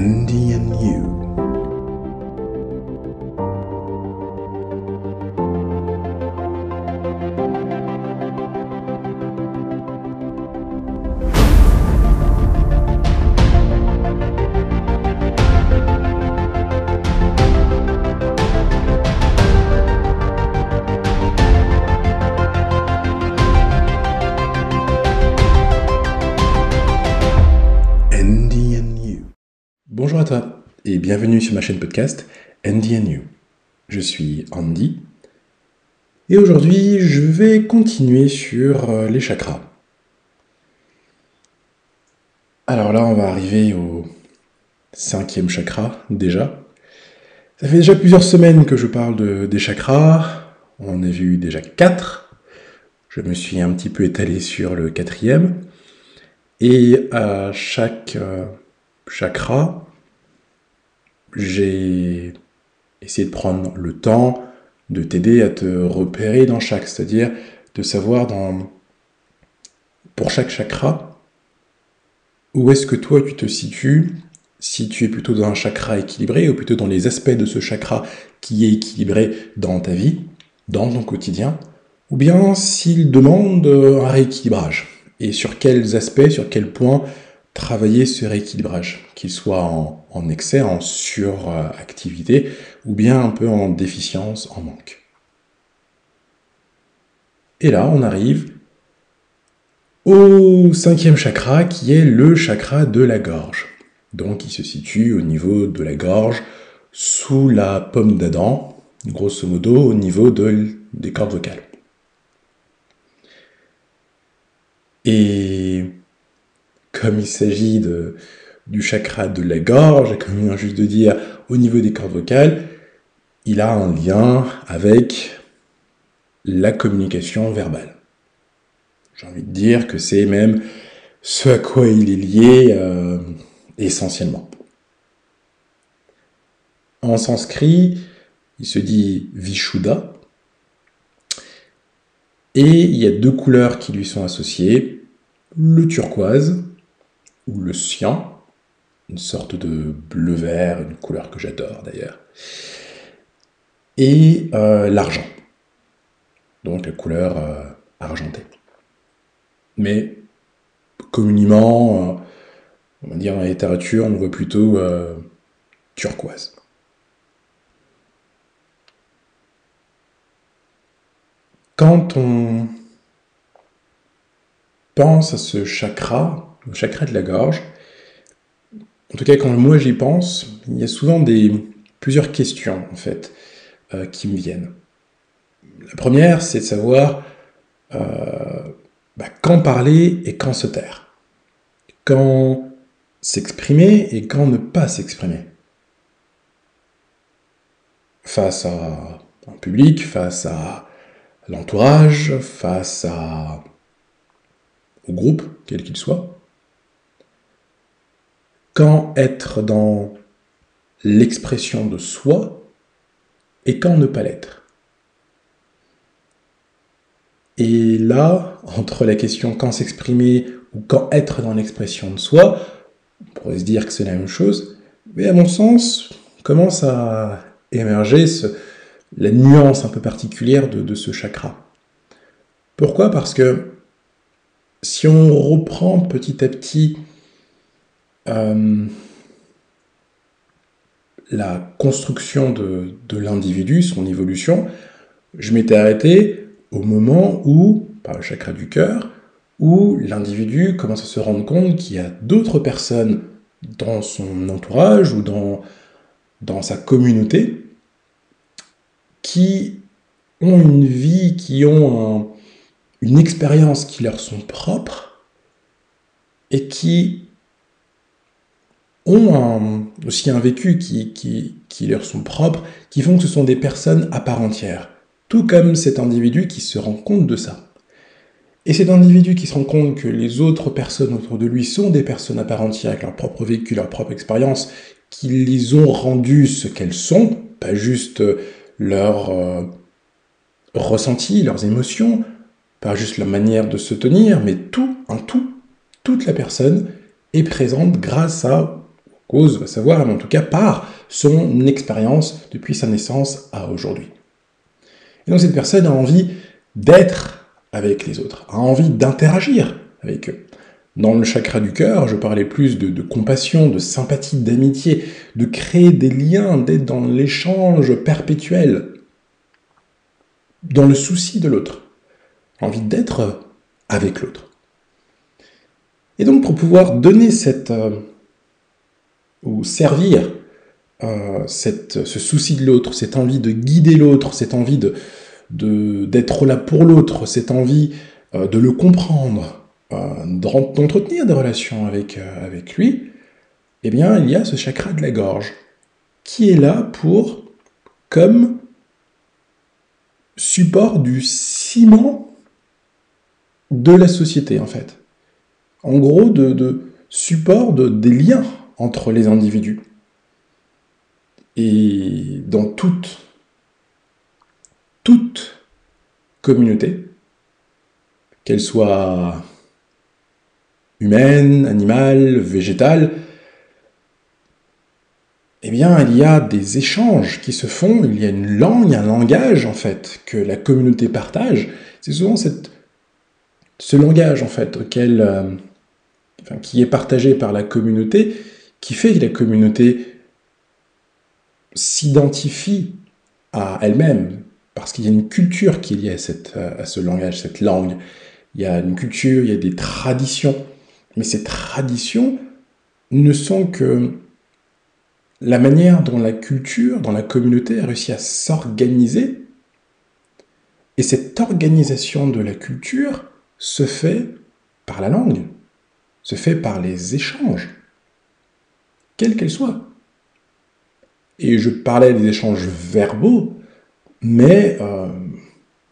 Andy and You. Bienvenue sur ma chaîne podcast Andy and You. Je suis Andy et aujourd'hui je vais continuer sur euh, les chakras. Alors là on va arriver au cinquième chakra déjà. Ça fait déjà plusieurs semaines que je parle de- des chakras. On a vu déjà quatre. Je me suis un petit peu étalé sur le quatrième. Et à chaque euh, chakra, j'ai essayé de prendre le temps de t'aider à te repérer dans chaque, c'est-à-dire de savoir dans, pour chaque chakra où est-ce que toi tu te situes, si tu es plutôt dans un chakra équilibré ou plutôt dans les aspects de ce chakra qui est équilibré dans ta vie, dans ton quotidien, ou bien s'il demande un rééquilibrage. Et sur quels aspects, sur quels points travailler ce rééquilibrage, qu'il soit en, excès, en suractivité, ou bien un peu en déficience, en manque. Et là, on arrive au cinquième chakra, qui est le chakra de la gorge. Donc, il se situe au niveau de la gorge, sous la pomme d'Adam, grosso modo au niveau de- des cordes vocales. Et comme il s'agit du chakra de la gorge, comme il vient juste de dire au niveau des cordes vocales, il a un lien avec la communication verbale. J'ai envie de dire que c'est même ce à quoi il est lié euh, essentiellement. En sanskrit, il se dit Vishuddha, et il y a deux couleurs qui lui sont associées, le turquoise ou le cyan, une sorte de bleu-vert, une couleur que j'adore d'ailleurs, et euh, l'argent, donc la couleur euh, argentée. Mais communément, euh, on va dire dans la littérature, on voit plutôt turquoise. Quand on pense à ce chakra, le chakra de la gorge, en tout cas quand moi j'y pense, il y a souvent plusieurs questions en fait euh, qui me viennent. La première, c'est de savoir euh, bah, quand parler et quand se taire. Quand s'exprimer et quand ne pas s'exprimer. Face à un public, face à l'entourage, face à, au groupe, quel qu'il soit. Quand être dans l'expression de soi et quand ne pas l'être. Et là, entre la question quand s'exprimer ou quand être dans l'expression de soi, on pourrait se dire que c'est la même chose, mais à mon sens, commence à émerger la nuance un peu particulière de, de ce chakra. Pourquoi? Parce que si on reprend petit à petit euh, la construction de, l'individu, son évolution, je m'étais arrêté au moment où, par le chakra du cœur, où l'individu commence à se rendre compte qu'il y a d'autres personnes dans son entourage ou dans, sa communauté qui ont une vie, qui ont un- une expérience qui leur sont propres et qui ont aussi un vécu qui, leur sont propres, qui font que ce sont des personnes à part entière. Tout comme cet individu qui se rend compte de ça. Et cet individu qui se rend compte que les autres personnes autour de lui sont des personnes à part entière avec leur propre vécu, leur propre expérience, qui les ont rendues ce qu'elles sont, pas juste leur euh, ressenti, leurs émotions, pas juste la manière de se tenir, mais tout, un tout, toute la personne est présente grâce à, cause va savoir, mais en tout cas par son expérience depuis sa naissance à aujourd'hui. Et donc cette personne a envie d'être avec les autres, a envie d'interagir avec eux. Dans le chakra du cœur, je parlais plus de, compassion, de sympathie, d'amitié, de créer des liens, d'être dans l'échange perpétuel, dans le souci de l'autre, envie d'être avec l'autre. Et donc pour pouvoir donner cette... Euh, ou servir euh, cette, ce souci de l'autre, cette envie de guider l'autre, cette envie de, d'être là pour l'autre, cette envie euh, de le comprendre, euh, d'entretenir des relations avec, avec lui, eh bien, il y a ce chakra de la gorge qui est là pour, comme support du ciment de la société, en fait. En gros, de, support de, des liens entre les individus. Et dans toute, toute communauté, qu'elle soit humaine, animale, végétale, eh bien, il y a des échanges qui se font, il y a une langue, un langage, en fait, que la communauté partage. C'est souvent ce langage, en fait, auquel, euh, qui est partagé par la communauté, qui fait que la communauté s'identifie à elle-même, parce qu'il y a une culture qui est liée à, ce langage, cette langue. Il y a une culture, il y a des traditions. Mais ces traditions ne sont que la manière dont la culture, dont la communauté a réussi à s'organiser. Et cette organisation de la culture se fait par la langue, se fait par les échanges, quels qu'elles soient. Et je parlais des échanges verbaux, mais euh,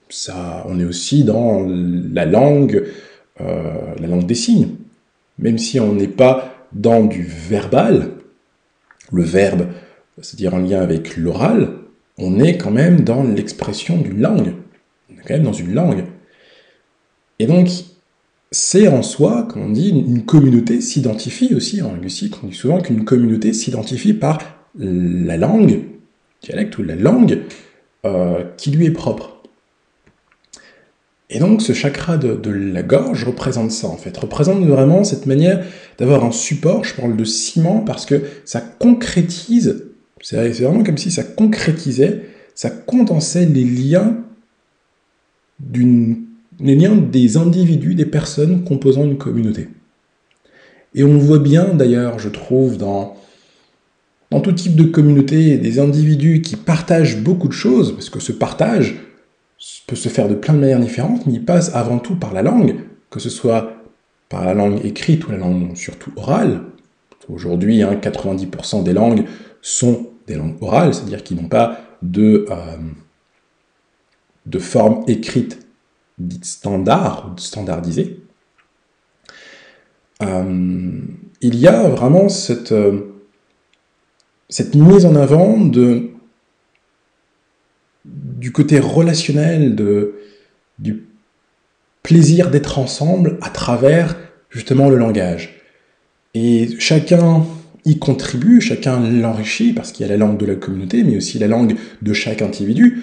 ça, on est aussi dans la langue, euh, la langue des signes même si on n'est pas dans du verbal, le verbe, c'est-à-dire en lien avec l'oral, on est quand même dans l'expression d'une langue. On est quand même dans une langue. Et donc, c'est en soi, comme on dit, une communauté s'identifie aussi, en linguistique, on dit souvent qu'une communauté s'identifie par la langue, dialecte ou la langue, euh, qui lui est propre. Et donc ce chakra de, la gorge représente ça en fait, représente vraiment cette manière d'avoir un support, je parle de ciment parce que ça concrétise, c'est vraiment comme si ça concrétisait, ça condensait les liens, les liens des individus, des personnes composant une communauté. Et on voit bien d'ailleurs, je trouve, dans, dans tout type de communauté, des individus qui partagent beaucoup de choses, parce que ce partage, peut se faire de plein de manières différentes, mais il passe avant tout par la langue, que ce soit par la langue écrite ou la langue surtout orale. Aujourd'hui, 90% hein, des langues sont des langues orales, c'est-à-dire qu'ils n'ont pas de, euh, de forme écrite dite standard standardisée. Euh, il y a vraiment cette, euh, cette mise en avant de du côté relationnel, de, du plaisir d'être ensemble à travers justement le langage. Et chacun y contribue, chacun l'enrichit, parce qu'il y a la langue de la communauté, mais aussi la langue de chaque individu.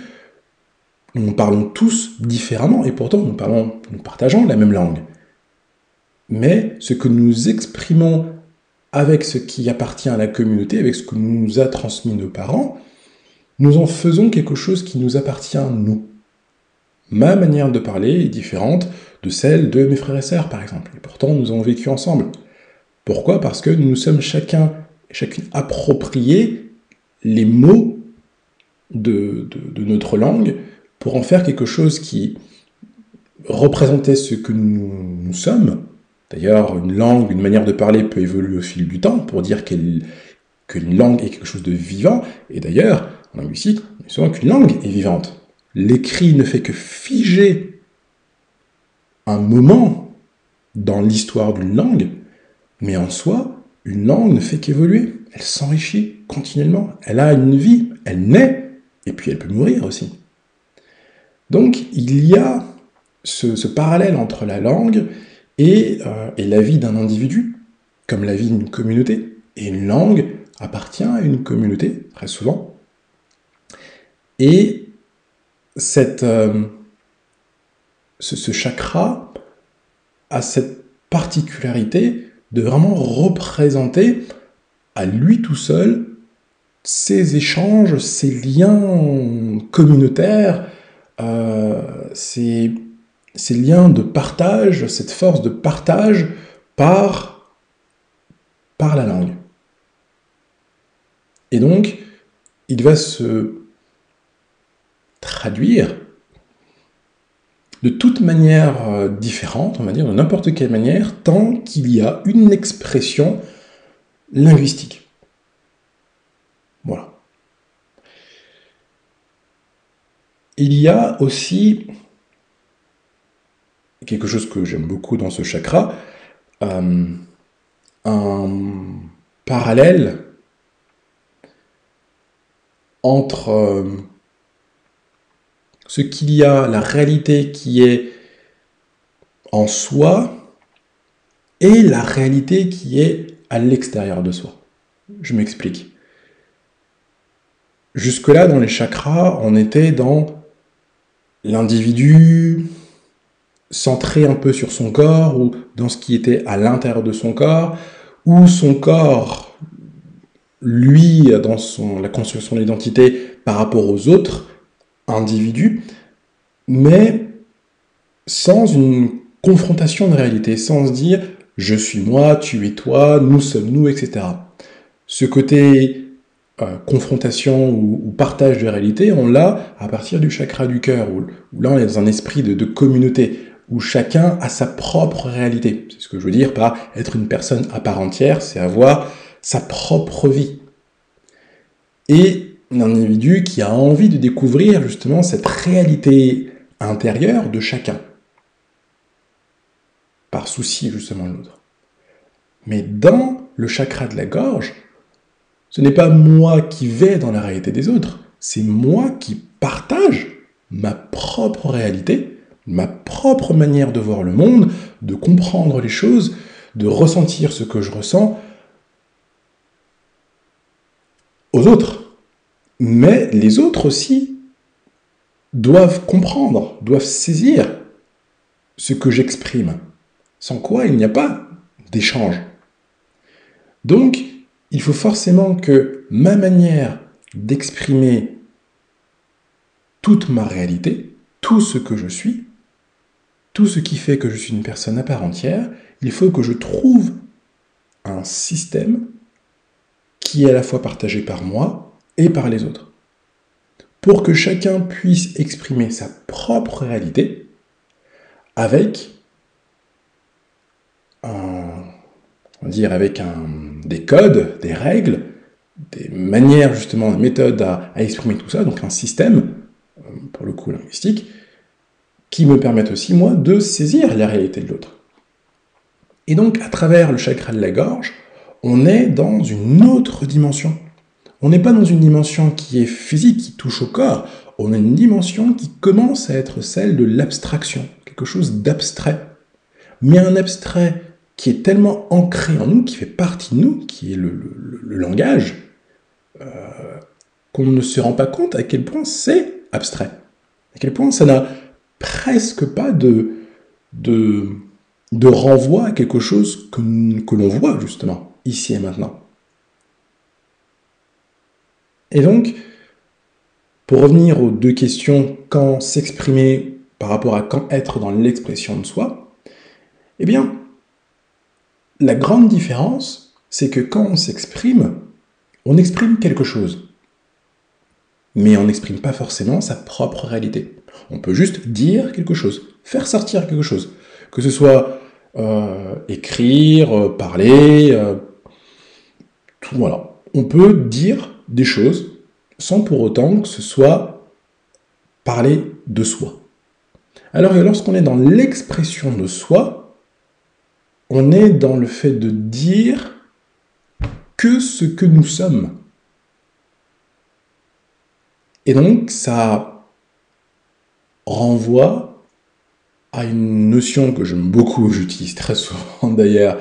Nous parlons tous différemment, et pourtant nous, parlons, partageons la même langue. Mais ce que nous exprimons avec ce qui appartient à la communauté, avec ce que nous a transmis nos parents, nous en faisons quelque chose qui nous appartient, nous. Ma manière de parler est différente de celle de mes frères et sœurs, par exemple. Et pourtant, nous avons vécu ensemble. Pourquoi? Parce que nous sommes chacun chacune appropriés les mots de, notre langue pour en faire quelque chose qui représentait ce que nous, nous sommes. D'ailleurs, une langue, une manière de parler peut évoluer au fil du temps pour dire qu'une langue est quelque chose de vivant. Et d'ailleurs, en linguistique, on souvent qu'une langue est vivante. L'écrit ne fait que figer un moment dans l'histoire d'une langue, mais en soi, une langue ne fait qu'évoluer. Elle s'enrichit continuellement. Elle a une vie, elle naît, et puis elle peut mourir aussi. Donc il y a ce, parallèle entre la langue et, euh, et la vie d'un individu, comme la vie d'une communauté. Et une langue appartient à une communauté, très souvent. Et euh, ce, chakra a cette particularité de vraiment représenter à lui tout seul ces échanges, ces liens communautaires, ces, ces, liens de partage, cette force de partage par, par la langue. Et donc, il va se traduire de toute manière euh, différente, on va dire, de n'importe quelle manière, tant qu'il y a une expression linguistique. Voilà. Il y a aussi quelque chose que j'aime beaucoup dans ce chakra, euh, un parallèle entre euh, ce qu'il y a, la réalité qui est en soi, et la réalité qui est à l'extérieur de soi. Je m'explique. Jusque-là, dans les chakras, on était dans l'individu centré un peu sur son corps ou dans ce qui était à l'intérieur de son corps, où son corps, lui, dans son, la construction de l'identité par rapport aux autres individus, mais sans une confrontation de réalité, sans se dire je suis moi, tu es toi, nous sommes nous, etc. Ce côté euh, confrontation ou, partage de réalité, on l'a à partir du chakra du cœur, où, là on est dans un esprit de, communauté, où chacun a sa propre réalité. C'est ce que je veux dire par être une personne à part entière, c'est avoir sa propre vie. Et un individu qui a envie de découvrir justement cette réalité intérieure de chacun, par souci justement de l'autre. Mais dans le chakra de la gorge, ce n'est pas moi qui vais dans la réalité des autres, c'est moi qui partage ma propre réalité, ma propre manière de voir le monde, de comprendre les choses, de ressentir ce que je ressens aux autres. Mais les autres aussi doivent comprendre, doivent saisir ce que j'exprime, sans quoi il n'y a pas d'échange. Donc, il faut forcément que ma manière d'exprimer toute ma réalité, tout ce que je suis, tout ce qui fait que je suis une personne à part entière, il faut que je trouve un système qui est à la fois partagé par moi et par les autres. Pour que chacun puisse exprimer sa propre réalité avec va dire avec des codes, des règles, des manières justement, des méthodes à, exprimer tout ça, donc un système, euh, pour le coup linguistique, qui me permettent aussi, moi, de saisir la réalité de l'autre. Et donc, à travers le chakra de la gorge, on est dans une autre dimension. On n'est pas dans une dimension qui est physique, qui touche au corps, on a une dimension qui commence à être celle de l'abstraction, quelque chose d'abstrait. Mais un abstrait qui est tellement ancré en nous, qui fait partie de nous, qui est le, langage, euh, qu'on ne se rend pas compte à quel point c'est abstrait. À quel point ça n'a presque pas de, renvoi à quelque chose que, que l'on voit justement, ici et maintenant. Et donc, pour revenir aux deux questions, quand s'exprimer par rapport à quand être dans l'expression de soi, eh bien, la grande différence, c'est que quand on s'exprime, on exprime quelque chose. Mais on n'exprime pas forcément sa propre réalité. On peut juste dire quelque chose, faire sortir quelque chose. Que ce soit euh, écrire, euh, parler, euh, tout, voilà. On peut dire des choses sans pour autant que ce soit parler de soi. Alors lorsqu'on est dans l'expression de soi, on est dans le fait de dire que ce que nous sommes. Et donc, ça renvoie à une notion que j'aime beaucoup, j'utilise très souvent d'ailleurs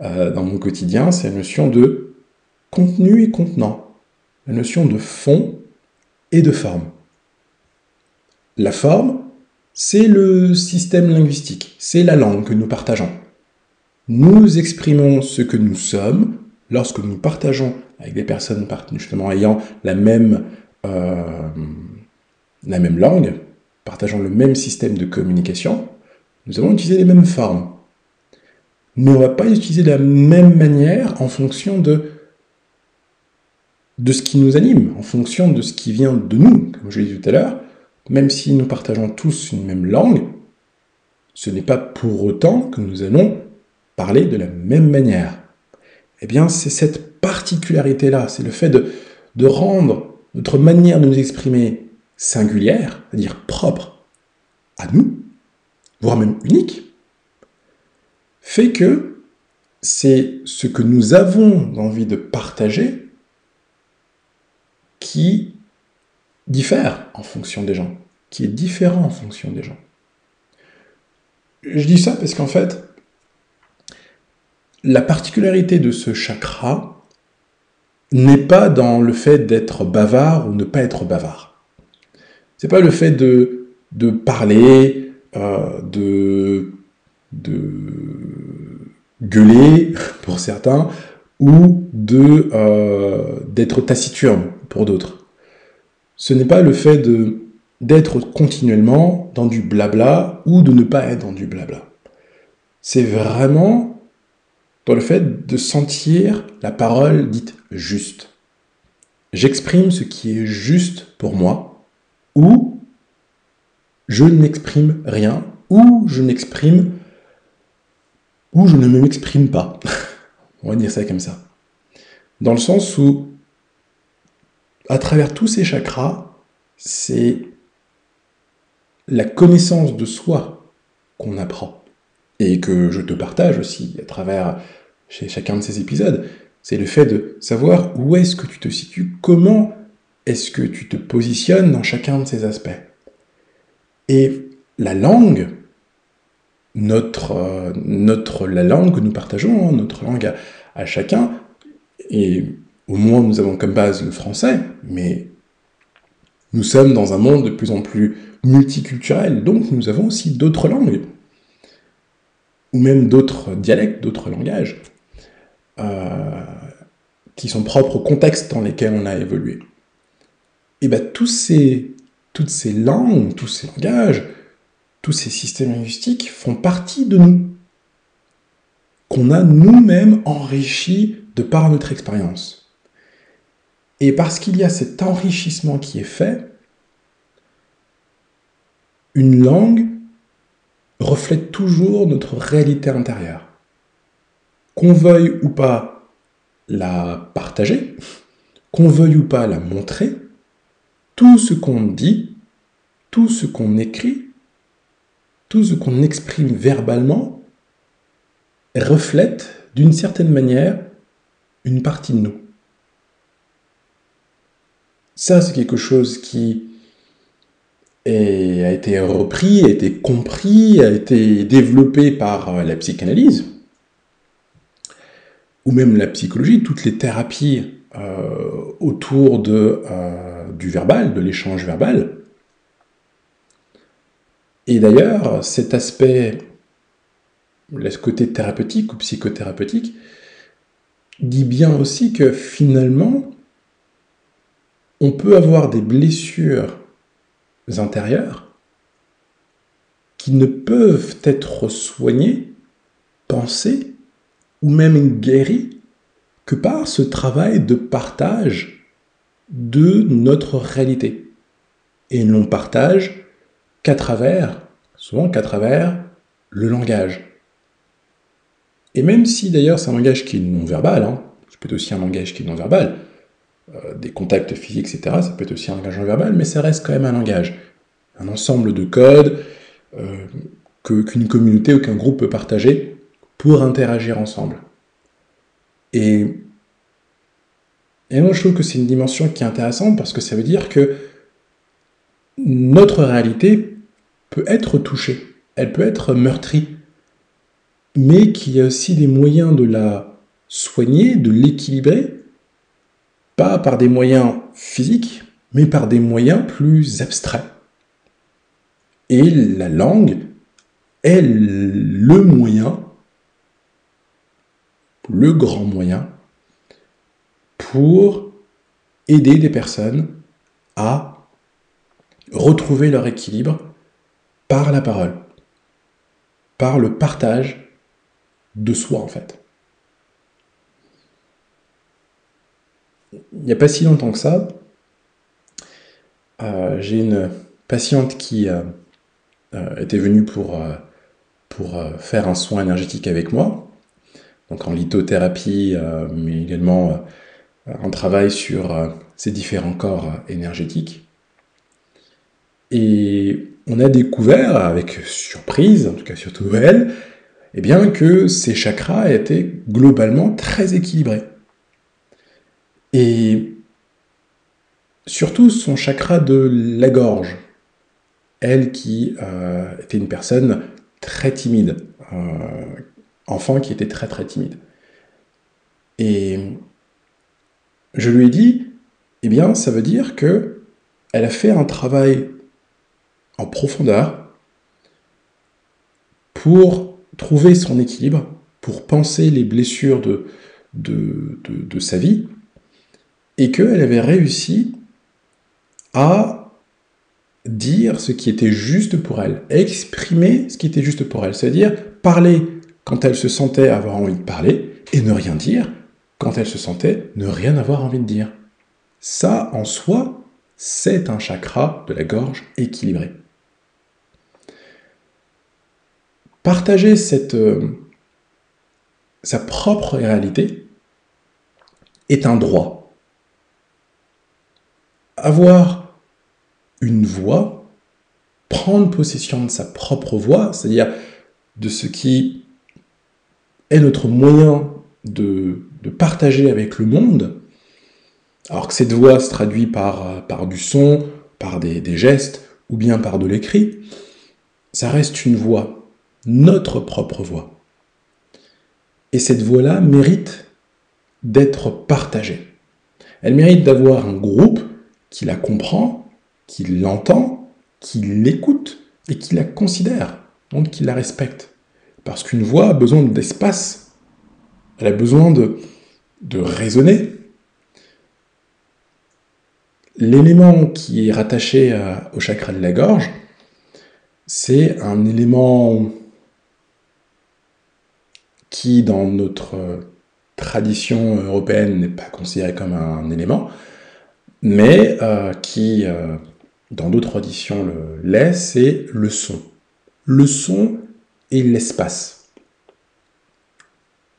euh, dans mon quotidien, c'est la notion de contenu et contenant, la notion de fond et de forme. La forme, c'est le système linguistique, c'est la langue que nous partageons. Nous exprimons ce que nous sommes lorsque nous partageons avec des personnes justement ayant la même, euh, la même langue, partageant le même système de communication, nous allons utiliser les mêmes formes. Mais on ne va pas utiliser de la même manière en fonction de, de ce qui nous anime, en fonction de ce qui vient de nous. Comme je l'ai dit tout à l'heure, même si nous partageons tous une même langue, ce n'est pas pour autant que nous allons parler de la même manière. Eh bien, c'est cette particularité-là, c'est le fait de, rendre notre manière de nous exprimer singulière, c'est-à-dire propre à nous, voire même unique, fait que c'est ce que nous avons envie de partager qui diffère en fonction des gens, qui est différent en fonction des gens. Je dis ça parce qu'en fait, la particularité de ce chakra n'est pas dans le fait d'être bavard ou ne pas être bavard. C'est pas le fait de, de parler, euh, de, de gueuler pour certains, ou de euh, d'être taciturne pour d'autres. Ce n'est pas le fait de d'être continuellement dans du blabla ou de ne pas être dans du blabla. C'est vraiment dans le fait de sentir la parole dite juste. J'exprime ce qui est juste pour moi, ou je n'exprime rien, ou je n'exprime, ou je ne m'exprime pas. On va dire ça comme ça. Dans le sens où, à travers tous ces chakras, c'est la connaissance de soi qu'on apprend et que je te partage aussi à travers chez chacun de ces épisodes, c'est le fait de savoir où est-ce que tu te situes, comment est-ce que tu te positionnes dans chacun de ces aspects. Et la langue, notre, euh, notre, la langue que nous partageons, hein, notre langue à, à chacun, et au moins nous avons comme base le français, mais nous sommes dans un monde de plus en plus multiculturel, donc nous avons aussi d'autres langues ou même d'autres dialectes, d'autres langages, qui sont propres au contexte dans lesquels on a évolué. Et bien toutes ces langues, tous ces langages, tous ces systèmes linguistiques font partie de nous, qu'on a nous-mêmes enrichis de par notre expérience. Et parce qu'il y a cet enrichissement qui est fait, une langue reflète toujours notre réalité intérieure. Qu'on veuille ou pas la partager, qu'on veuille ou pas la montrer, tout ce qu'on dit, tout ce qu'on écrit, tout ce qu'on exprime verbalement reflète d'une certaine manière une partie de nous. Ça, c'est quelque chose qui a été repris, a été compris, a été développé par la psychanalyse, ou même la psychologie, toutes les thérapies euh, autour de, euh, du verbal, de l'échange verbal. Et d'ailleurs, cet aspect, le côté thérapeutique ou psychothérapeutique, dit bien aussi que finalement, on peut avoir des blessures intérieures qui ne peuvent être soignés, pensés ou même guéris que par ce travail de partage de notre réalité. Et non partage qu'à travers, souvent qu'à travers le langage. Et même si d'ailleurs c'est un langage qui est non-verbal, hein, c'est peut être aussi un langage qui est non-verbal, euh, des contacts physiques, etc. Ça peut être aussi un langage non verbal, mais ça reste quand même un langage. Un ensemble de codes euh, qu'une communauté ou qu'un groupe peut partager pour interagir ensemble. Et, et moi, je trouve que c'est une dimension qui est intéressante parce que ça veut dire que notre réalité peut être touchée, elle peut être meurtrie, mais qu'il y a aussi des moyens de la soigner, de l'équilibrer, pas par des moyens physiques, mais par des moyens plus abstraits. Et la langue est le moyen, le grand moyen, pour aider des personnes à retrouver leur équilibre par la parole, par le partage de soi en fait. Il n'y a pas si longtemps que ça, euh, j'ai une patiente qui euh, euh, était venue pour, pour faire un soin énergétique avec moi, donc en lithothérapie, mais également un travail sur ces différents corps énergétiques. Et on a découvert, avec surprise, en tout cas surtout elle, eh bien que ces chakras étaient globalement très équilibrés. Et surtout son chakra de la gorge, elle qui euh, était une personne très timide, euh, enfant qui était très très timide. Et je lui ai dit, eh bien, ça veut dire que elle a fait un travail en profondeur pour trouver son équilibre, pour penser les blessures de, de, de, sa vie, et qu'elle avait réussi à dire ce qui était juste pour elle, exprimer ce qui était juste pour elle, c'est-à-dire parler quand elle se sentait avoir envie de parler, et ne rien dire quand elle se sentait ne rien avoir envie de dire. Ça, en soi, c'est un chakra de la gorge équilibré. Partager cette, euh, sa propre réalité est un droit. Avoir une voix, prendre possession de sa propre voix, c'est-à-dire de ce qui est notre moyen de, partager avec le monde, alors que cette voix se traduit par, par du son, par des, des gestes ou bien par de l'écrit, ça reste une voix notre propre voix. Et cette voix-là mérite d'être partagée. Elle mérite d'avoir un groupe qui la comprend, qui l'entend, qui l'écoute et qui la considère, donc qui la respecte. Parce qu'une voix a besoin d'espace, elle a besoin de, raisonner. L'élément qui est rattaché au chakra de la gorge, c'est un élément qui dans notre euh, tradition européenne n'est pas considéré comme un élément, mais euh, qui euh, dans d'autres traditions le l'est, c'est le son. Le son et l'espace.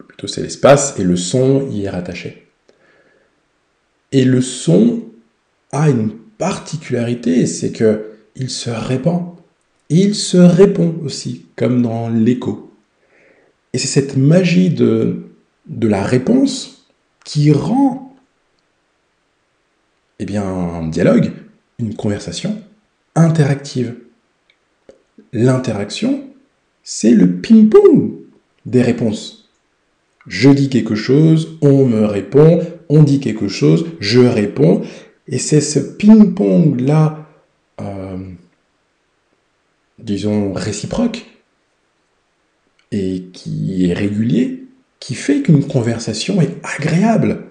Plutôt c'est l'espace et le son y est rattaché. Et le son a une particularité, c'est que il se répand. il se répond aussi, comme dans l'écho. Et c'est cette magie de, de la réponse qui rend eh bien, un dialogue, une conversation interactive. L'interaction, c'est le ping-pong des réponses. Je dis quelque chose, on me répond, on dit quelque chose, je réponds, et c'est ce ping-pong-là, euh, disons, réciproque, et qui est régulier, qui fait qu'une conversation est agréable.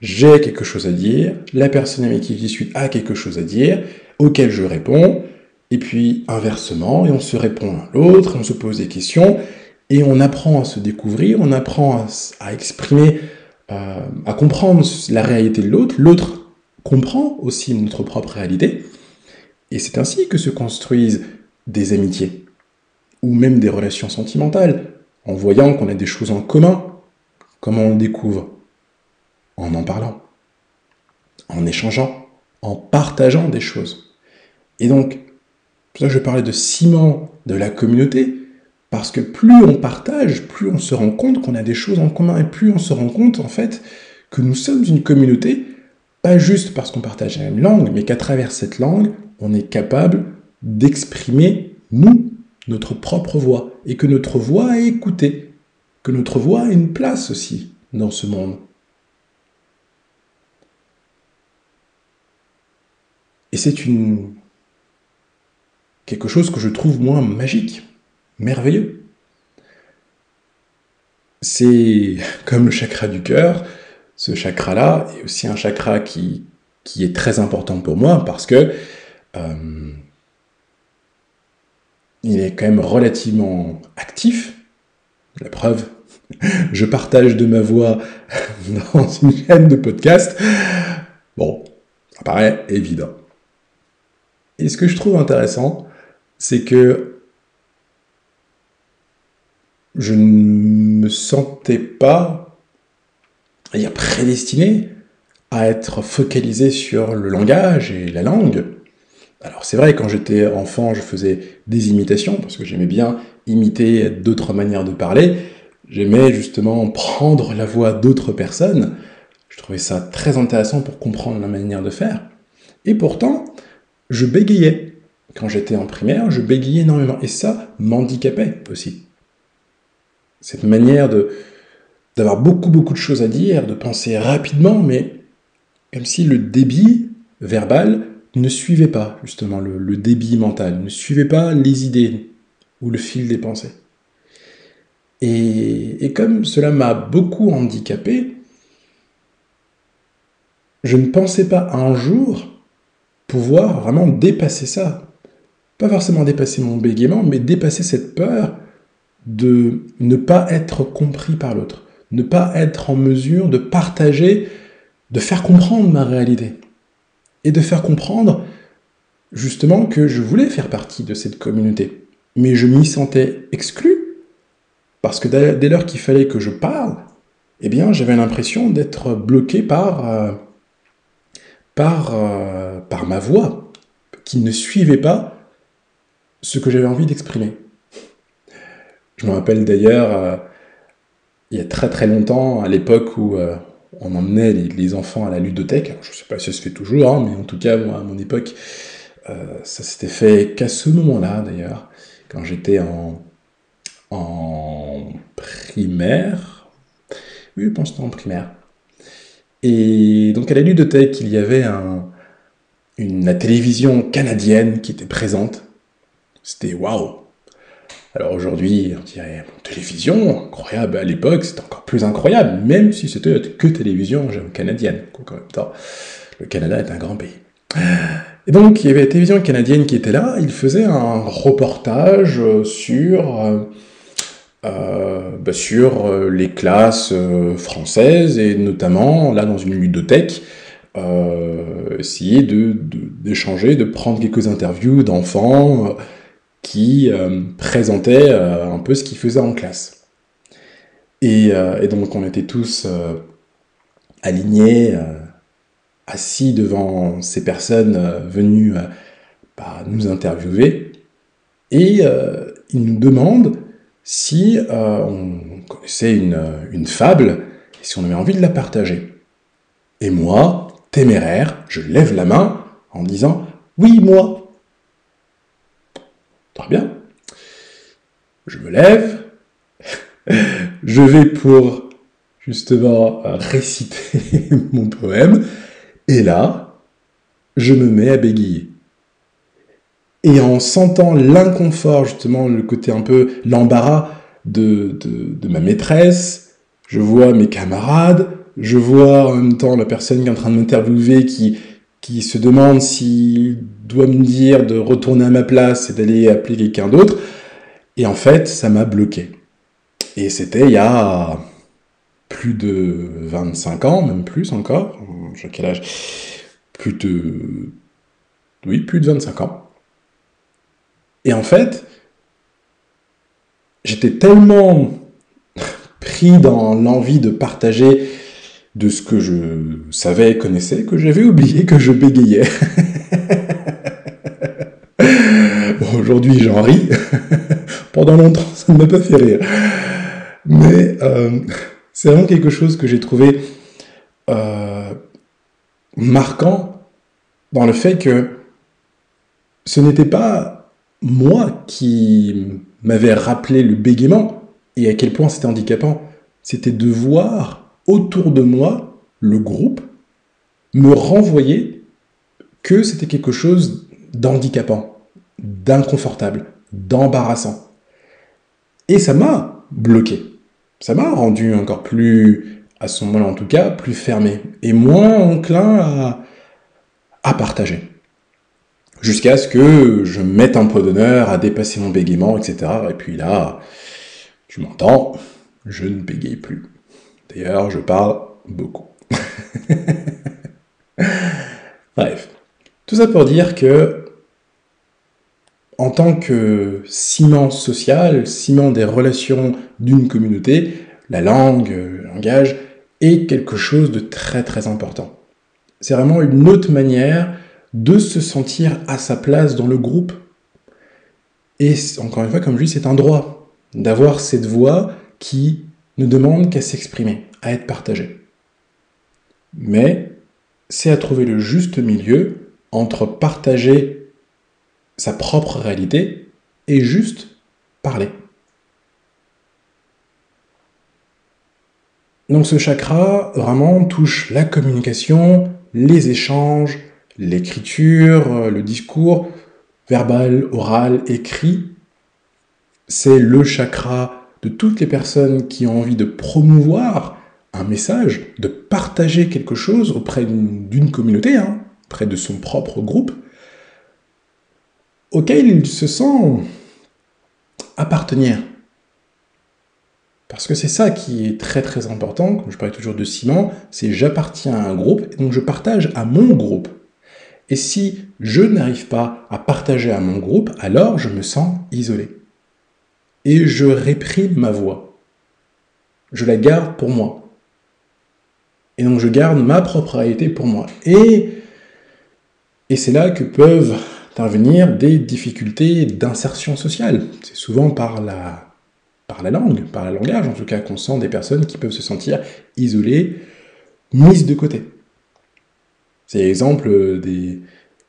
J'ai quelque chose à dire, la personne avec qui je suis a quelque chose à dire, auquel je réponds, et puis inversement, et on se répond à l'autre, on se pose des questions, et on apprend à se découvrir, on apprend à, exprimer, euh, à comprendre la réalité de l'autre, l'autre comprend aussi notre propre réalité, et c'est ainsi que se construisent des amitiés ou même des relations sentimentales, en voyant qu'on a des choses en commun. Comment on le découvre? En en parlant, en échangeant, en partageant des choses. Et donc, pour ça je parlais de ciment de la communauté, parce que plus on partage, plus on se rend compte qu'on a des choses en commun, et plus on se rend compte en fait que nous sommes une communauté, pas juste parce qu'on partage la même langue, mais qu'à travers cette langue, on est capable d'exprimer nous notre propre voix, et que notre voix est écoutée, que notre voix a une place aussi dans ce monde. Et c'est une quelque chose que je trouve moins magique, merveilleux. C'est comme le chakra du cœur, ce chakra-là est aussi un chakra qui, est très important pour moi parce que euh, il est quand même relativement actif. La preuve, je partage de ma voix dans une chaîne de podcast. Bon, ça paraît évident. Et ce que je trouve intéressant, c'est que je ne me sentais pas prédestiné à être focalisé sur le langage et la langue. Alors c'est vrai, quand j'étais enfant, je faisais des imitations, parce que j'aimais bien imiter d'autres manières de parler. J'aimais justement prendre la voix d'autres personnes. Je trouvais ça très intéressant pour comprendre la manière de faire. Et pourtant, je bégayais. Quand j'étais en primaire, je bégayais énormément. Et ça m'handicapait aussi. Cette manière d'avoir beaucoup beaucoup de choses à dire, de penser rapidement, mais comme si le débit verbal ne suivait pas justement le, débit mental, ne suivait pas les idées ou le fil des pensées. Et comme cela m'a beaucoup handicapé, je ne pensais pas un jour pouvoir vraiment dépasser ça. Pas forcément dépasser mon bégaiement, mais dépasser cette peur de ne pas être compris par l'autre, ne pas être en mesure de partager, de faire comprendre ma réalité. Et de faire comprendre justement que je voulais faire partie de cette communauté. Mais je m'y sentais exclu, parce que dès lors qu'il fallait que je parle, eh bien j'avais l'impression d'être bloqué par... Euh, par, euh, par ma voix, qui ne suivait pas ce que j'avais envie d'exprimer. Je me rappelle d'ailleurs, euh, il y a très très longtemps, à l'époque où euh, on emmenait les, enfants à la ludothèque, je ne sais pas si ça se fait toujours, hein, mais en tout cas, moi, à mon époque, ça s'était fait qu'à ce moment-là, d'ailleurs, quand j'étais en, primaire. Oui, je pense que en primaire. Et donc à la ludothèque, il y avait une, la télévision canadienne qui était présente. C'était waouh Alors aujourd'hui, on dirait télévision, incroyable. À l'époque, c'était encore plus incroyable, même si c'était que télévision canadienne. en même temps, le Canada est un grand pays. Et donc, il y avait la télévision canadienne qui était là. Il faisait un reportage sur euh, euh, bah, sur euh, les classes euh, françaises et notamment là dans une ludothèque essayer d'échanger, de, de, prendre quelques interviews d'enfants qui présentaient un peu ce qu'ils faisaient en classe. Et, et, donc on était tous alignés, assis devant ces personnes venues bah, nous interviewer, et ils nous demandent si euh, on connaissait une, fable et si on avait envie de la partager. Et moi, téméraire, je lève la main en disant Oui, moi. Bien. Je me lève, je vais pour justement réciter mon poème, et là, je me mets à bégayer. Et en sentant l'inconfort, justement, le côté un peu, l'embarras de, de, ma maîtresse, je vois mes camarades, je vois en même temps la personne qui est en train de m'interviewer qui, qui se demande s'il doit me dire de retourner à ma place et d'aller appeler quelqu'un d'autre. Et en fait, ça m'a bloqué. Et c'était il y a plus de 25 ans, même plus encore. J'ai quel âge? Plus de... Oui, plus de 25 ans. Et en fait, j'étais tellement pris dans l'envie de partager de ce que je savais et connaissais que j'avais oublié que je bégayais. bon, aujourd'hui j'en ris. Pendant longtemps, ça ne m'a pas fait rire. Mais euh, c'est vraiment quelque chose que j'ai trouvé euh, marquant dans le fait que ce n'était pas moi qui m'avais rappelé le bégaiement et à quel point c'était handicapant, c'était de voir autour de moi le groupe me renvoyer que c'était quelque chose d'handicapant, d'inconfortable, d'embarrassant. Et ça m'a bloqué. Ça m'a rendu encore plus, à ce moment-là en tout cas, plus fermé et moins enclin à, partager. Jusqu'à ce que je mette un peu d'honneur à dépasser mon bégaiement, etc. Et puis là, tu m'entends, je ne bégaye plus. D'ailleurs, je parle beaucoup. Bref. Tout ça pour dire que, en tant que ciment social, ciment des relations d'une communauté, la langue, le langage, est quelque chose de très très important. C'est vraiment une autre manière de se sentir à sa place dans le groupe. Et encore une fois, comme je dis, c'est un droit d'avoir cette voix qui ne demande qu'à s'exprimer, à être partagée. Mais c'est à trouver le juste milieu entre partager sa propre réalité et juste parler. Donc ce chakra vraiment touche la communication, les échanges, l'écriture, le discours, verbal, oral, écrit. C'est le chakra de toutes les personnes qui ont envie de promouvoir un message, de partager quelque chose auprès d'une communauté, hein, auprès de son propre groupe, auquel il se sent appartenir. Parce que c'est ça qui est très très important, comme je parlais toujours de ciment, c'est j'appartiens à un groupe, donc je partage à mon groupe. Et si je n'arrive pas à partager à mon groupe, alors je me sens isolé. Et je réprime ma voix. Je la garde pour moi. Et donc je garde ma propre réalité pour moi. Et, et c'est là que peuvent intervenir des difficultés d'insertion sociale. C'est souvent par la, par la langue, par le langage en tout cas, qu'on sent des personnes qui peuvent se sentir isolées, mises de côté. C'est l'exemple des,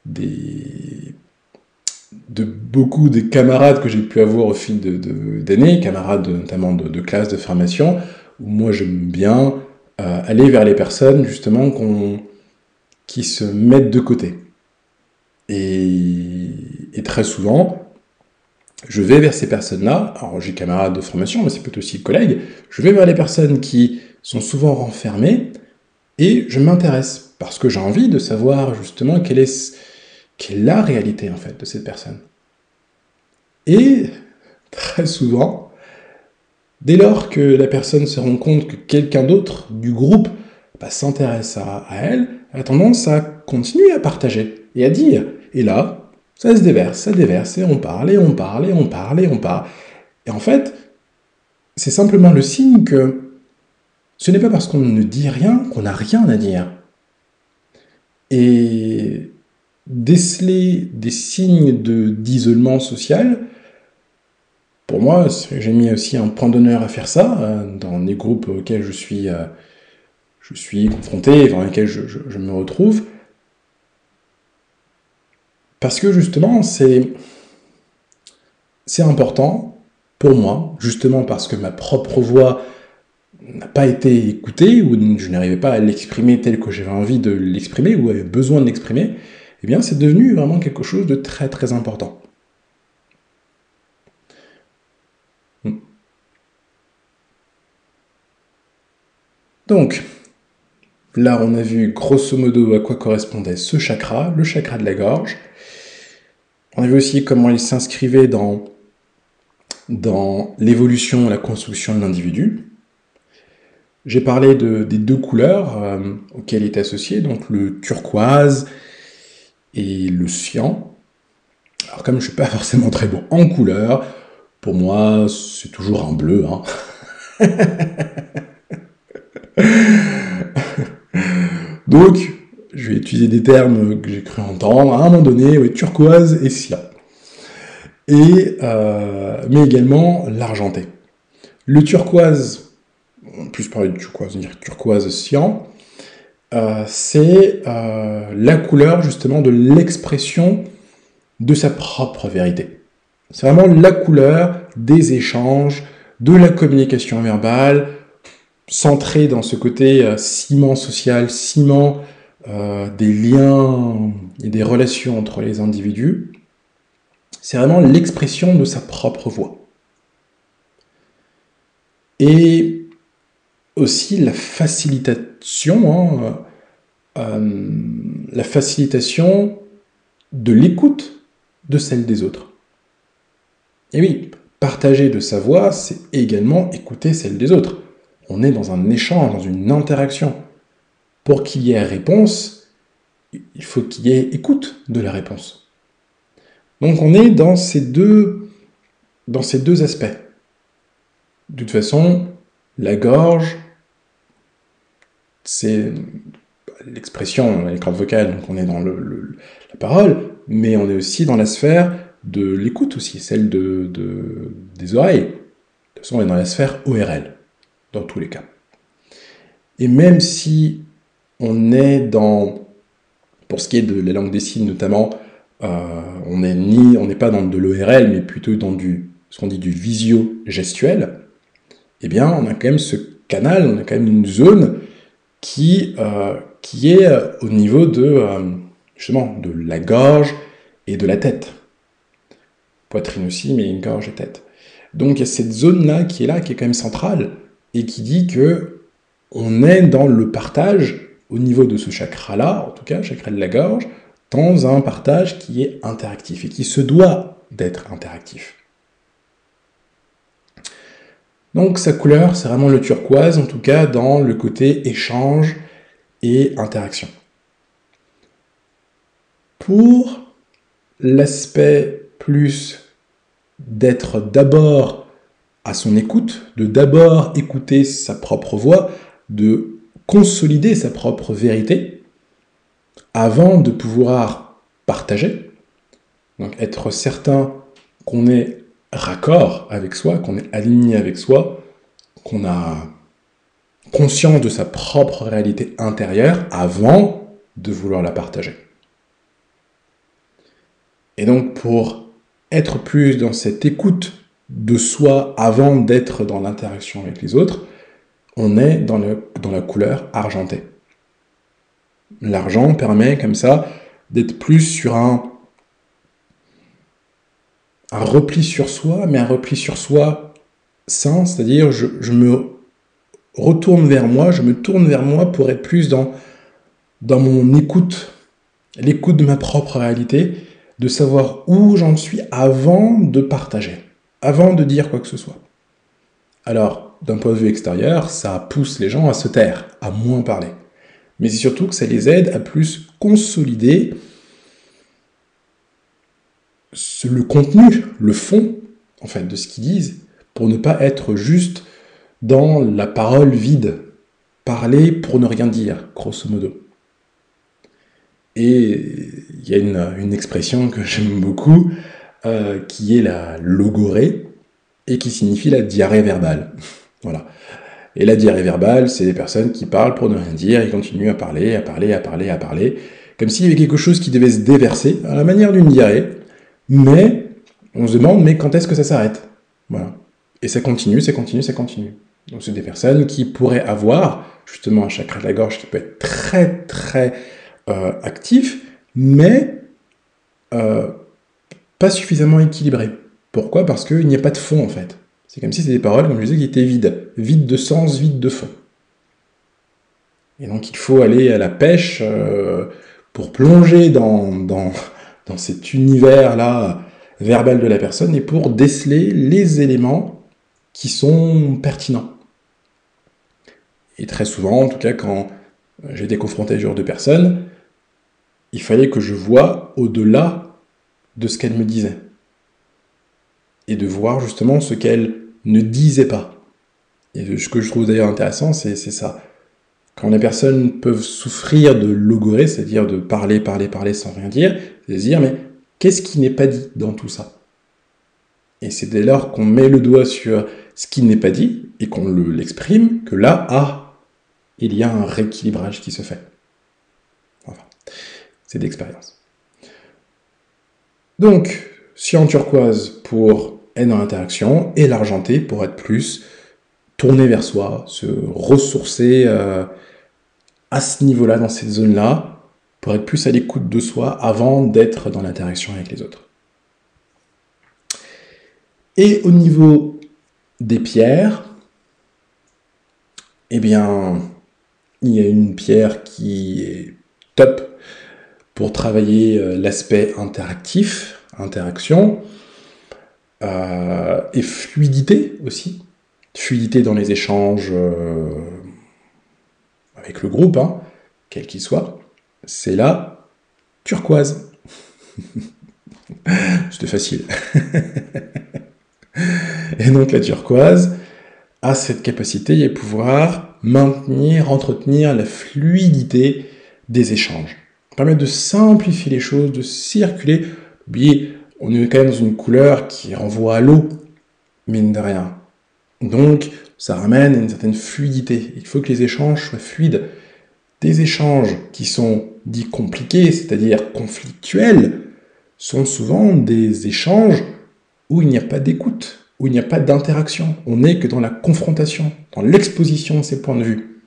des, de beaucoup des camarades que j'ai pu avoir au fil d'années, de, camarades notamment de, de classe de formation, où moi j'aime bien euh, aller vers les personnes justement qui se mettent de côté. Et, et très souvent, je vais vers ces personnes-là, alors j'ai camarades de formation, mais c'est peut-être aussi collègues, je vais vers les personnes qui sont souvent renfermées, et je m'intéresse, parce que j'ai envie de savoir justement quelle est, quelle est la réalité en fait de cette personne. Et très souvent, dès lors que la personne se rend compte que quelqu'un d'autre du groupe bah, s'intéresse à, à, elle, elle a tendance à continuer à partager et à dire. Et là, ça se déverse, ça déverse, et on parle, et on parle, et on parle, et on parle. Et en fait, c'est simplement le signe que ce n'est pas parce qu'on ne dit rien qu'on n'a rien à dire. Et déceler des signes d'isolement social, pour moi, j'ai mis aussi un point d'honneur à faire ça euh, dans les groupes auxquels je suis, euh, je suis confronté, dans lesquels je, je me retrouve. Parce que justement, c'est c'est important pour moi, justement parce que ma propre voix n'a pas été écoutée, ou je n'arrivais pas à l'exprimer tel que j'avais envie de l'exprimer, ou avait besoin de l'exprimer, eh bien c'est devenu vraiment quelque chose de très très important. Hmm. Donc, là on a vu grosso modo à quoi correspondait ce chakra, le chakra de la gorge. On a vu aussi comment il s'inscrivait dans, dans l'évolution, la construction de l'individu. J'ai parlé de, des deux couleurs euh, auxquelles il est associé, donc le turquoise et le cyan. Alors comme je ne suis pas forcément très bon en couleur, pour moi c'est toujours un bleu. Hein. donc je vais utiliser des termes que j'ai cru entendre à un moment donné, oui, turquoise et cyan. Et, euh, mais également l'argenté. Le turquoise plus parler de turquoise, dire turquoise cyan, euh, c'est euh, la couleur justement de l'expression de sa propre vérité. C'est vraiment la couleur des échanges, de la communication verbale, centrée dans ce côté euh, ciment social, ciment des liens et des relations entre les individus, c'est vraiment l'expression de sa propre voix. Et aussi la hein, euh, la facilitation de l'écoute de celle des autres. Et oui, partager de sa voix, c'est également écouter celle des autres. On est dans un échange, dans une interaction. Pour qu'il y ait réponse, il faut qu'il y ait écoute de la réponse. Donc on est dans ces deux, dans ces deux aspects. De toute façon, la gorge, c'est l'expression, cordes vocales, donc on est dans la parole, mais on est aussi dans la sphère de l'écoute aussi, celle de, des oreilles. De toute façon, on est dans la sphère ORL, dans tous les cas. Et même si on est dans, pour ce qui est de la langue des signes notamment, euh, on n'est ni, on n'est pas dans de l'ORL, mais plutôt dans du, ce qu'on dit du visio-gestuel, eh bien, on a quand même ce canal, on a quand même une zone qui, euh, qui est euh, au niveau de, justement, de la gorge et de la tête. Poitrine aussi, mais une gorge et tête. Donc il y a cette zone-là qui est là, qui est quand même centrale, et qui dit que on est dans le partage au niveau de ce chakra-là, en tout cas, chakra de la gorge, dans un partage qui est interactif et qui se doit d'être interactif. Donc sa couleur, c'est vraiment le turquoise, en tout cas dans le côté échange et interaction. Pour l'aspect plus d'être d'abord à son écoute, de d'abord écouter sa propre voix, de consolider sa propre vérité avant de pouvoir partager. Donc être certain qu'on est raccord avec soi, qu'on est aligné avec soi, qu'on a conscience de sa propre réalité intérieure avant de vouloir la partager. Et donc pour être plus dans cette écoute de soi avant d'être dans l'interaction avec les autres, on est dans, le, dans la couleur argentée. L'argent permet comme ça d'être plus sur un, un repli sur soi, mais un repli sur soi sain, c'est-à-dire je, me retourne vers moi, je me tourne vers moi pour être plus dans, dans mon écoute, l'écoute de ma propre réalité, de savoir où j'en suis avant de partager, avant de dire quoi que ce soit. Alors, d'un point de vue extérieur, ça pousse les gens à se taire, à moins parler. Mais c'est surtout que ça les aide à plus consolider le contenu, le fond, en fait, de ce qu'ils disent, pour ne pas être juste dans la parole vide, parler pour ne rien dire, grosso modo. Et il y a une, expression que j'aime beaucoup, euh, qui est la logorée, et qui signifie la diarrhée verbale. Voilà. Et la diarrhée verbale, c'est des personnes qui parlent pour ne rien dire, ils continuent à parler, à parler, à parler, à parler, comme s'il y avait quelque chose qui devait se déverser, à la manière d'une diarrhée, mais on se demande, mais quand est-ce que ça s'arrête? Voilà. Et ça continue, ça continue, ça continue. Donc c'est des personnes qui pourraient avoir justement un chakra de la gorge qui peut être très très euh, actif, mais euh, pas suffisamment équilibré. Pourquoi? Parce qu'il n'y a pas de fond en fait. C'est comme si c'était des paroles, comme je disais, qui étaient vides. Vides de sens, vides de fond. Et donc il faut aller à la pêche euh, pour plonger dans, dans, dans cet univers-là verbal de la personne et pour déceler les éléments qui sont pertinents. Et très souvent, en tout cas quand j'ai été confronté à ce genre de personnes, il fallait que je voie au-delà de ce qu'elle me disait et de voir justement ce qu'elle ne disait pas. Et ce que je trouve d'ailleurs intéressant, c'est ça. Quand les personnes peuvent souffrir de logorée, c'est-à-dire de parler, parler, parler sans rien dire, c'est de dire, mais qu'est-ce qui n'est pas dit dans tout ça? Et c'est dès lors qu'on met le doigt sur ce qui n'est pas dit et qu'on l'exprime que là, ah, il y a un rééquilibrage qui se fait. Enfin, c'est d'expérience. Donc, en turquoise pour dans l'interaction, et l'argenté pour être plus tourné vers soi, se ressourcer euh, à ce niveau-là, dans cette zone-là, pour être plus à l'écoute de soi avant d'être dans l'interaction avec les autres. Et au niveau des pierres, eh bien, il y a une pierre qui est top pour travailler euh, l'aspect interactif, interaction, euh, et fluidité aussi. Fluidité dans les échanges euh, avec le groupe, hein, quel qu'il soit. C'est la turquoise. C'était facile. et donc la turquoise a cette capacité et pouvoir maintenir, entretenir la fluidité des échanges. Permettre de simplifier les choses, de circuler. Oubliez, on est quand même dans une couleur qui renvoie à l'eau, mine de rien. Donc, ça ramène une certaine fluidité. Il faut que les échanges soient fluides. Des échanges qui sont dits compliqués, c'est-à-dire conflictuels, sont souvent des échanges où il n'y a pas d'écoute, où il n'y a pas d'interaction. On n'est que dans la confrontation, dans l'exposition de ses points de vue.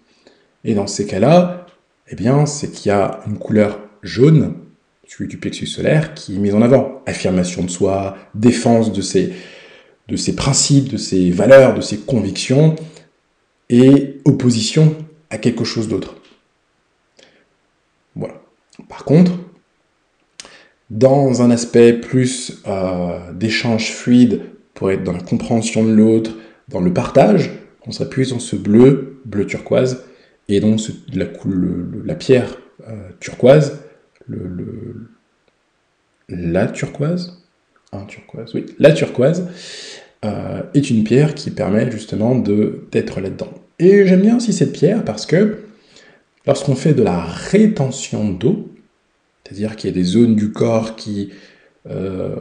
Et dans ces cas-là, eh bien, c'est qu'il y a une couleur jaune, celui du plexus solaire, qui est mise en avant. Affirmation de soi, défense de ses, de ses principes, de ses valeurs, de ses convictions, et opposition à quelque chose d'autre. Voilà. Par contre, dans un aspect plus euh, d'échange fluide pour être dans la compréhension de l'autre, dans le partage, on plus dans ce bleu, bleu turquoise, et donc la, pierre euh, turquoise, la turquoise, un turquoise, oui, la turquoise, euh, est une pierre qui permet justement d'être là-dedans. Et j'aime bien aussi cette pierre parce que lorsqu'on fait de la rétention d'eau, c'est-à-dire qu'il y a des zones du corps qui euh,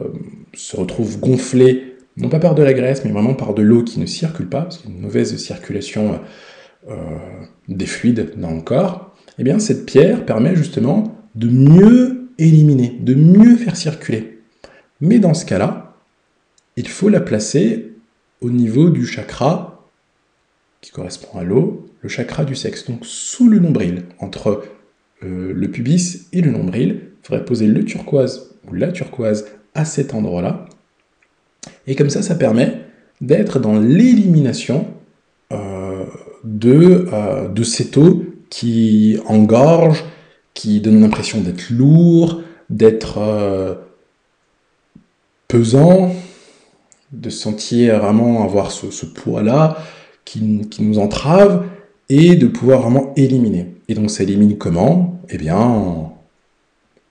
se retrouvent gonflées, non pas par de la graisse, mais vraiment par de l'eau qui ne circule pas, parce qu'il y a une mauvaise circulation euh, des fluides dans le corps, eh bien cette pierre permet justement de mieux éliminer, de mieux faire circuler. Mais dans ce cas-là, il faut la placer au niveau du chakra qui correspond à l'eau, le chakra du sexe, donc sous le nombril, entre euh, le pubis et le nombril, il faudrait poser le turquoise ou la turquoise à cet endroit-là. Et comme ça, ça permet d'être dans l'élimination euh, de, euh, de cette eau qui engorge, qui donne l'impression d'être lourd, d'être pesant, de sentir vraiment avoir ce, poids-là qui, qui nous entrave et de pouvoir vraiment éliminer. Et donc ça élimine comment? Eh bien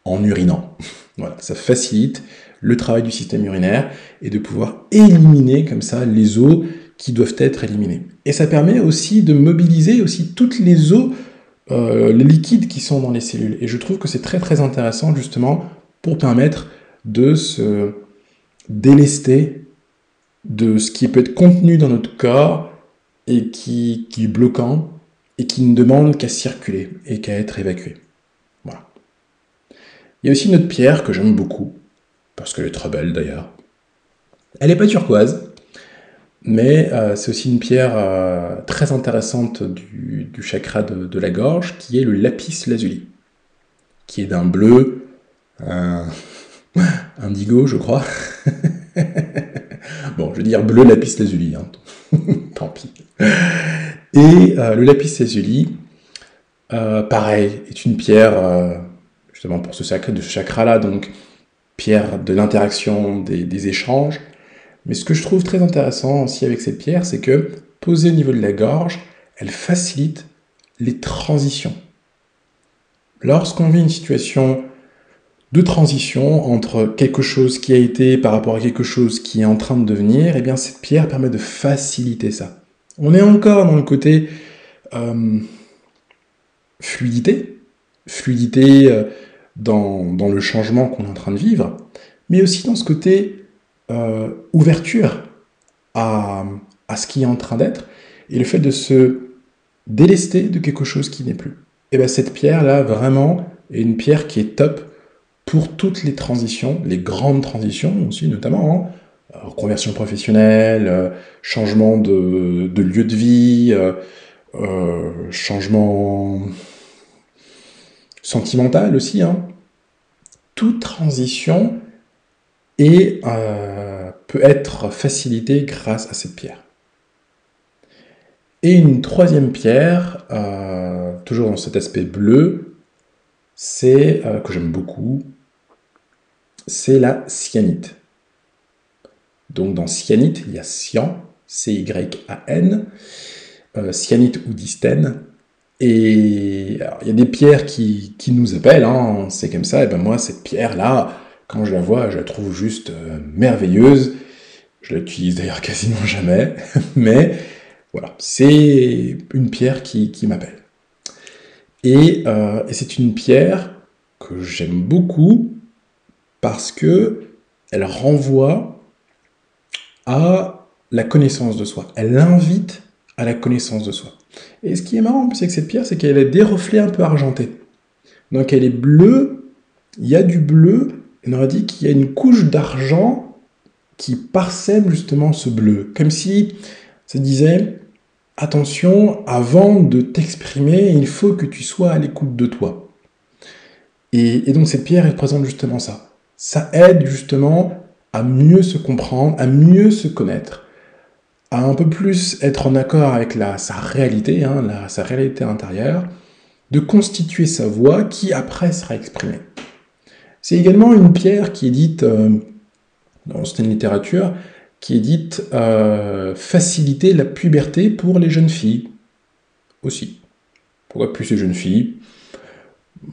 en, urinant. voilà, ça facilite le travail du système urinaire et de pouvoir éliminer comme ça les eaux qui doivent être éliminées. Et ça permet aussi de mobiliser aussi toutes les eaux, les liquides qui sont dans les cellules. Et je trouve que c'est très très intéressant justement pour permettre de se délester de ce qui peut être contenu dans notre corps et qui, qui est bloquant et qui ne demande qu'à circuler et qu'à être évacué. Voilà. Il y a aussi une autre pierre que j'aime beaucoup, parce qu'elle est très belle d'ailleurs. Elle n'est pas turquoise, mais euh, c'est aussi une pierre euh, très intéressante du, chakra de, la gorge, qui est le lapis lazuli, qui est d'un bleu indigo, je crois. bon, je veux dire bleu lapis lazuli, hein. tant pis. Et euh, le lapis lazuli, euh, pareil, est une pierre, euh, justement pour ce, sacré, de ce chakra-là, donc pierre de l'interaction, des, échanges. Mais ce que je trouve très intéressant aussi avec cette pierre, c'est que posée au niveau de la gorge, elle facilite les transitions. Lorsqu'on vit une situation de transition entre quelque chose qui a été par rapport à quelque chose qui est en train de devenir, eh bien cette pierre permet de faciliter ça. On est encore dans le côté euh, fluidité, fluidité euh, dans, le changement qu'on est en train de vivre, mais aussi dans ce côté euh, ouverture à, ce qui est en train d'être, et le fait de se délester de quelque chose qui n'est plus. Et bien cette pierre-là, vraiment, est une pierre qui est top pour toutes les transitions, les grandes transitions aussi notamment, hein, conversion professionnelle, euh, changement de, lieu de vie, euh, euh, changement sentimentale aussi, hein, toute transition est, peut être facilitée grâce à cette pierre. Et une troisième pierre, toujours dans cet aspect bleu, c'est que j'aime beaucoup, c'est la cyanite. Donc dans cyanite, il y a cyan, C-Y-A-N, euh, cyanite ou distène. Et il y a des pierres qui, nous appellent, hein, c'est comme ça, et ben moi, cette pierre-là, quand je la vois, je la trouve juste euh, merveilleuse. Je l'utilise d'ailleurs quasiment jamais, mais voilà, c'est une pierre qui, m'appelle. Et, euh, et c'est une pierre que j'aime beaucoup parce que elle renvoie à la connaissance de soi. Elle invite à la connaissance de soi. Et ce qui est marrant, c'est que cette pierre, c'est qu'elle a des reflets un peu argentés. Donc elle est bleue, il y a du bleu, et on aurait dit qu'il y a une couche d'argent qui parsème justement ce bleu. Comme si ça disait, attention, avant de t'exprimer, il faut que tu sois à l'écoute de toi. Et, et donc cette pierre, elle présente justement ça ça aide justement à mieux se comprendre, à mieux se connaître, à un peu plus être en accord avec sa réalité, hein, sa réalité intérieure, de constituer sa voix qui après sera exprimée. C'est également une pierre qui est dite, euh, dans certaines littératures, qui est dite euh, faciliter la puberté pour les jeunes filles aussi. Pourquoi plus les jeunes filles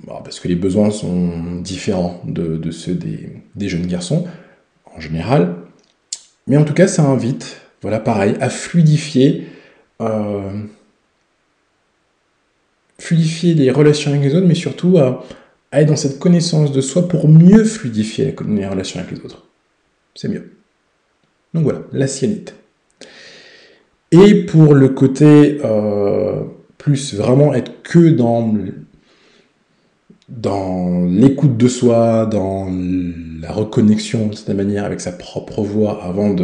parce que les besoins sont différents de, ceux des, jeunes garçons, en général. Mais en tout cas, ça invite, voilà, pareil, à fluidifier, euh, fluidifier les relations avec les autres, mais surtout à, être dans cette connaissance de soi pour mieux fluidifier les relations avec les autres. C'est mieux. Donc voilà, la cyanite. Et pour le côté euh, plus vraiment être que dans dans l'écoute de soi, dans la reconnexion de cette manière avec sa propre voix avant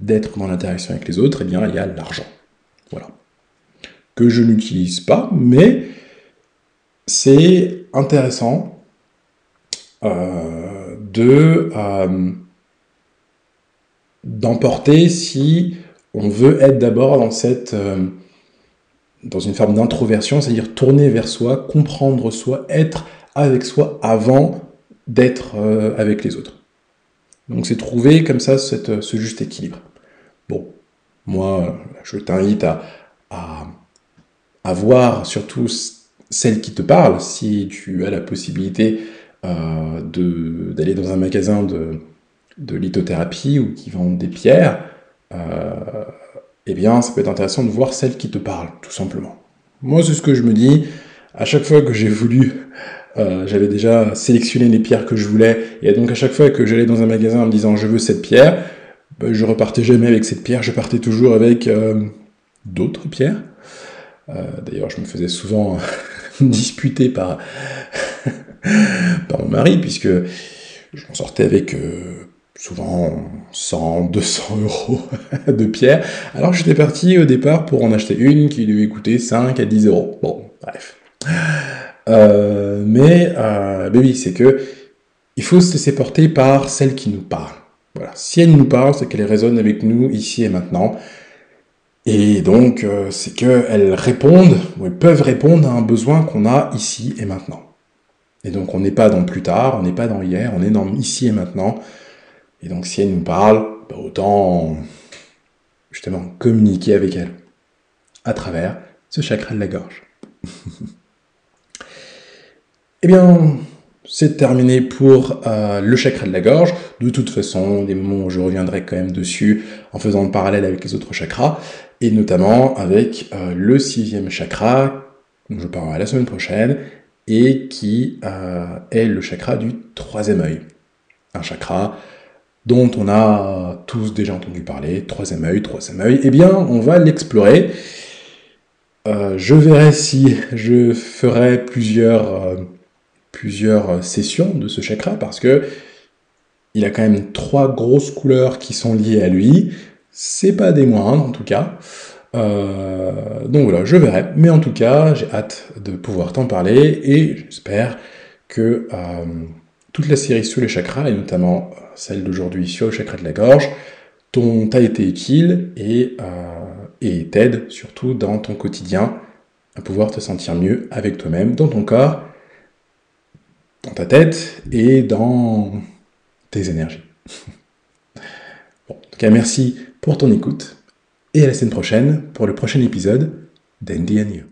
d'être dans l'interaction avec les autres, eh bien, il y a l'argent. Voilà. Que je n'utilise pas, mais c'est intéressant euh, de euh, d'emporter si on veut être d'abord dans cette euh, dans une forme d'introversion, c'est-à-dire tourner vers soi, comprendre soi, être avec soi avant d'être euh, avec les autres. Donc c'est trouver comme ça cette, ce juste équilibre. Bon, moi, je t'invite à, à, voir surtout celle qui te parle, si tu as la possibilité euh, d'aller dans un magasin de, de lithothérapie ou qui vend des pierres, euh, eh bien, ça peut être intéressant de voir celle qui te parle, tout simplement. Moi, c'est ce que je me dis. À chaque fois que j'ai voulu euh, j'avais déjà sélectionné les pierres que je voulais, et donc à chaque fois que j'allais dans un magasin en me disant je veux cette pierre, ben, je repartais jamais avec cette pierre, je partais toujours avec euh, d'autres pierres. Euh, d'ailleurs, je me faisais souvent disputer par, par mon mari, puisque je m'en sortais avec souvent 100, 200 euros de pierres, alors j'étais parti au départ pour en acheter une qui devait coûter 5 à 10 euros. Bon, bref. Euh, mais, euh, oui, c'est que il faut se laisser porter par celle qui nous parle. Voilà. Si elle nous parle, c'est qu'elle résonne avec nous ici et maintenant. Et donc, euh, c'est qu'elles répondent, ou elles peuvent répondre à un besoin qu'on a ici et maintenant. Et donc, on n'est pas dans plus tard, on n'est pas dans hier, on est dans ici et maintenant. Et donc, si elle nous parle, bah, autant justement communiquer avec elle à travers ce chakra de la gorge. Eh bien, c'est terminé pour euh, le chakra de la gorge. De toute façon, des moments où je reviendrai quand même dessus en faisant le parallèle avec les autres chakras, et notamment avec euh, le sixième chakra, dont je parlerai la semaine prochaine, et qui euh, est le chakra du troisième œil. Un chakra dont on a tous déjà entendu parler, troisième œil, troisième œil. Eh bien, on va l'explorer. je verrai si je ferai plusieurs plusieurs sessions de ce chakra parce que il a quand même trois grosses couleurs qui sont liées à lui. C'est pas des moindres en tout cas. Euh, donc voilà, je verrai. Mais en tout cas, j'ai hâte de pouvoir t'en parler et j'espère que euh, toute la série sur les chakras, et notamment celle d'aujourd'hui sur le chakra de la gorge, t'a été utile et t'aide surtout dans ton quotidien à pouvoir te sentir mieux avec toi-même, dans ton corps, ta tête et dans tes énergies. bon, en tout cas, merci pour ton écoute et à la semaine prochaine pour le prochain épisode d'Andy and You.